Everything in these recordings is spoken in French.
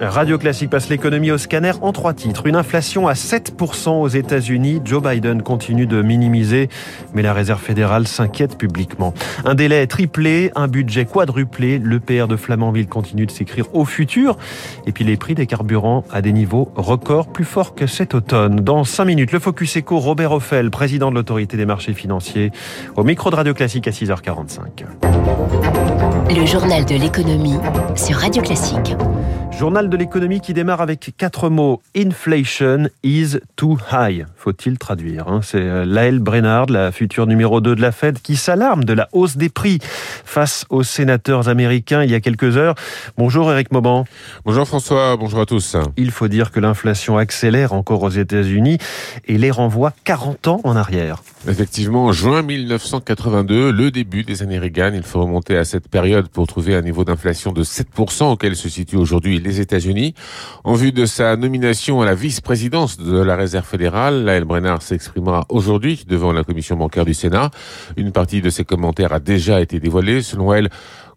Radio Classique passe l'économie au scanner en trois titres. Une inflation à 7% aux États-Unis. Joe Biden continue de minimiser, mais la Réserve fédérale s'inquiète publiquement. Un délai triplé, un budget quadruplé. Le PR de Flamanville continue de s'écrire au futur. Et puis les prix des carburants à des niveaux records plus forts que cet automne. Dans cinq minutes, le Focus Eco, Robert Offel, président de l'autorité des marchés financiers, au micro de Radio Classique à 6h45. Le journal de l'économie sur Radio Classique. Journal de l'économie qui démarre avec quatre mots. Inflation is too high. Faut-il traduire hein C'est euh, Laëlle Brennard, la future numéro 2 de la Fed, qui s'alarme de la hausse des prix face aux sénateurs américains il y a quelques heures. Bonjour Eric Mauban. Bonjour François, bonjour à tous. Il faut dire que l'inflation accélère encore aux États-Unis et les renvoie 40 ans en arrière. Effectivement, juin 1982, le début des années Reagan, il faut remonter à cette période pour trouver un niveau d'inflation de 7% auquel se situe aujourd'hui les États-Unis. En vue de sa nomination à la vice-présidence de la Réserve fédérale, Laëlle Brennard s'exprimera aujourd'hui devant la commission bancaire du Sénat. Une partie de ses commentaires a déjà été dévoilée. Selon elle,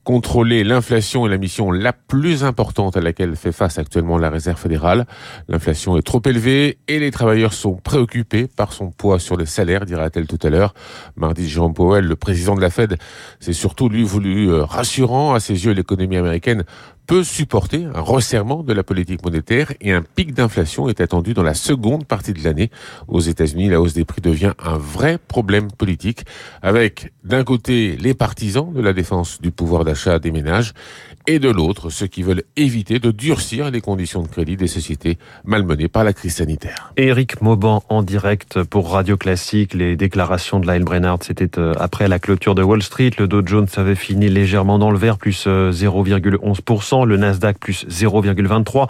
Contrôler l'inflation est la mission la plus importante à laquelle fait face actuellement la Réserve fédérale. L'inflation est trop élevée et les travailleurs sont préoccupés par son poids sur les salaires, dira-t-elle tout à l'heure. Mardi, Jérôme Powell, le président de la Fed, s'est surtout lui voulu euh, rassurant. À ses yeux, l'économie américaine peut supporter un resserrement de la politique monétaire et un pic d'inflation est attendu dans la seconde partie de l'année. Aux États-Unis, la hausse des prix devient un vrai problème politique avec d'un côté les partisans de la défense du pouvoir d'achat des ménages et de l'autre ceux qui veulent éviter de durcir les conditions de crédit des sociétés malmenées par la crise sanitaire. Éric Mauban en direct pour Radio Classique. Les déclarations de Lyle Brennard, c'était euh, après la clôture de Wall Street. Le Dow Jones avait fini légèrement dans le vert, plus 0,11%. Euh, le Nasdaq, plus 0,23%.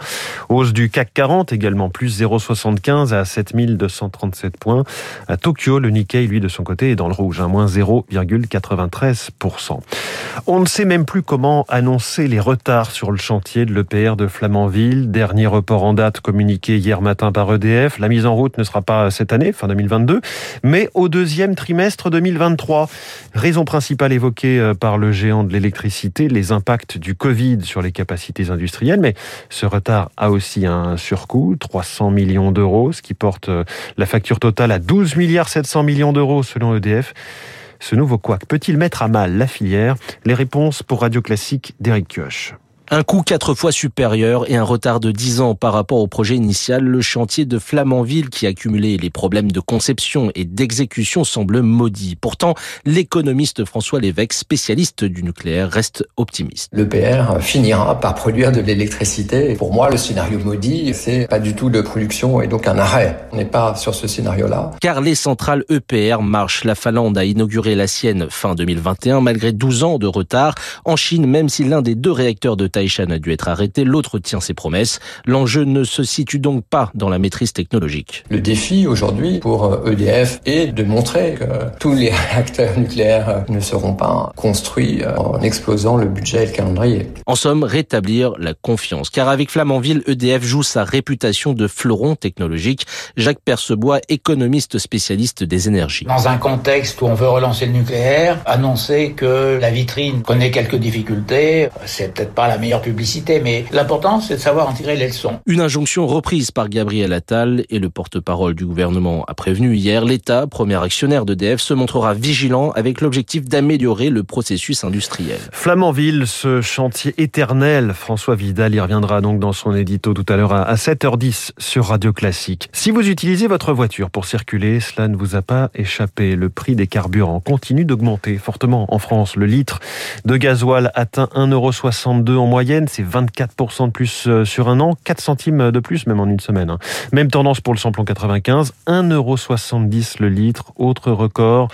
Hausse du CAC 40, également plus 0,75 à 7237 points. À Tokyo, le Nikkei, lui, de son côté, est dans le rouge, hein, moins 0,93%. On ne sait même plus comment annoncer les retards sur le chantier de l'EPR de Flamanville. Dernier report en date communiqué hier matin par EDF. La mise en route ne sera pas cette année, fin 2022, mais au deuxième trimestre 2023. Raison principale évoquée euh, par le géant de l'électricité, les impacts du Covid sur les capacités industrielles. Mais ce retard a aussi un surcoût, 300 millions d'euros, ce qui porte euh, la facture totale à 12 milliards 700 millions d'euros selon EDF. Ce nouveau couac peut-il mettre à mal la filière? Les réponses pour Radio Classique d'Eric Kioch. Un coût quatre fois supérieur et un retard de dix ans par rapport au projet initial, le chantier de Flamanville qui accumulait les problèmes de conception et d'exécution semble maudit. Pourtant, l'économiste François Lévesque, spécialiste du nucléaire, reste optimiste. Le PR finira par produire de l'électricité. Pour moi, le scénario maudit, c'est pas du tout de production et donc un arrêt. On n'est pas sur ce scénario-là. Car les centrales EPR marchent. La Finlande a inauguré la sienne fin 2021 malgré 12 ans de retard. En Chine, même si l'un des deux réacteurs de Taishan a dû être arrêté, l'autre tient ses promesses. L'enjeu ne se situe donc pas dans la maîtrise technologique. Le défi aujourd'hui pour EDF est de montrer que tous les réacteurs nucléaires ne seront pas construits en explosant le budget et le calendrier. En somme, rétablir la confiance. Car avec Flamanville, EDF joue sa réputation de fleuron technologique. Jacques Percebois, économiste spécialiste des énergies. Dans un contexte où on veut relancer le nucléaire, annoncer que la vitrine connaît quelques difficultés, c'est peut-être pas la meilleure publicité, mais l'important, c'est de savoir en tirer les leçons. Une injonction reprise par Gabriel Attal et le porte-parole du gouvernement a prévenu hier, l'État, premier actionnaire d'EDF, se montrera vigilant avec l'objectif d'améliorer le processus industriel. Flamanville, ce chantier éternel, François Vidal y reviendra donc dans son édito tout à l'heure à 7h10 sur Radio Classique. Si vous utilisez votre voiture pour circuler, cela ne vous a pas échappé. Le prix des carburants continue d'augmenter fortement en France. Le litre de gasoil atteint 1,62€ en moyenne moyenne, c'est 24% de plus euh, sur un an, 4 centimes de plus même en une semaine. Hein. Même tendance pour le samplon 95, 1,70€ le litre, autre record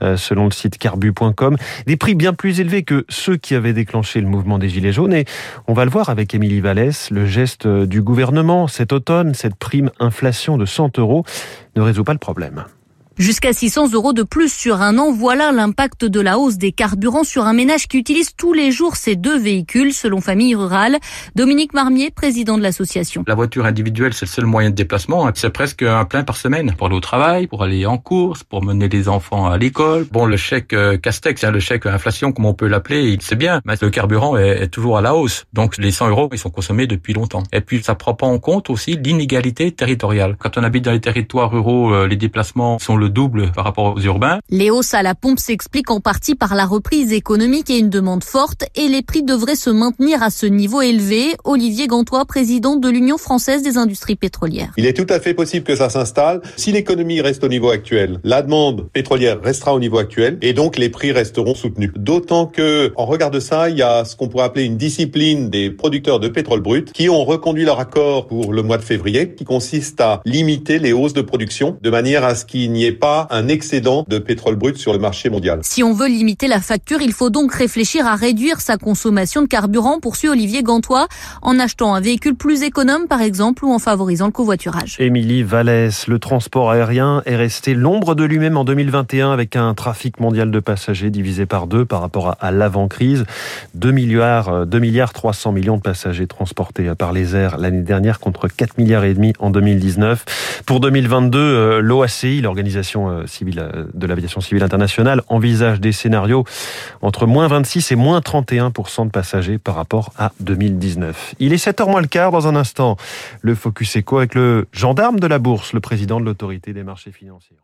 euh, selon le site carbu.com. Des prix bien plus élevés que ceux qui avaient déclenché le mouvement des Gilets jaunes et on va le voir avec Émilie Vallès, le geste du gouvernement cet automne, cette prime inflation de 100 euros ne résout pas le problème. Jusqu'à 600 euros de plus sur un an, voilà l'impact de la hausse des carburants sur un ménage qui utilise tous les jours ces deux véhicules, selon Famille Rurale. Dominique Marmier, président de l'association. La voiture individuelle, c'est le seul moyen de déplacement. C'est presque un plein par semaine pour aller au travail, pour aller en course, pour mener les enfants à l'école. Bon, le chèque euh, Castex, hein, le chèque inflation, comme on peut l'appeler, c'est bien, mais le carburant est, est, toujours à la hausse. Donc les 100 euros, ils sont consommés depuis longtemps. Et puis ça prend pas en compte aussi l'inégalité territoriale. Quand on habite dans les territoires ruraux, euh, les déplacements sont le double par rapport aux urbains. Les hausses à la pompe s'expliquent en partie par la reprise économique et une demande forte et les prix devraient se maintenir à ce niveau élevé. Olivier Gantois, président de l'Union française des industries pétrolières. Il est tout à fait possible que ça s'installe. Si l'économie reste au niveau actuel, la demande pétrolière restera au niveau actuel et donc les prix resteront soutenus. D'autant que, en regard de ça, il y a ce qu'on pourrait appeler une discipline des producteurs de pétrole brut qui ont reconduit leur accord pour le mois de février qui consiste à limiter les hausses de production de manière à ce qu'il n'y ait pas un excédent de pétrole brut sur le marché mondial. Si on veut limiter la facture, il faut donc réfléchir à réduire sa consommation de carburant, poursuit Olivier Gantois, en achetant un véhicule plus économe par exemple ou en favorisant le covoiturage. Émilie Vallès, le transport aérien est resté l'ombre de lui-même en 2021 avec un trafic mondial de passagers divisé par deux par rapport à l'avant-crise. 2 milliards, 2 milliards 300 millions de passagers transportés par les airs l'année dernière contre 4 milliards et demi en 2019. Pour 2022, l'OACI, l'organisation civile de l'aviation civile internationale, envisage des scénarios entre moins 26 et moins 31% de passagers par rapport à 2019. Il est 7h moins le quart dans un instant. Le Focus Eco avec le gendarme de la bourse, le président de l'autorité des marchés financiers.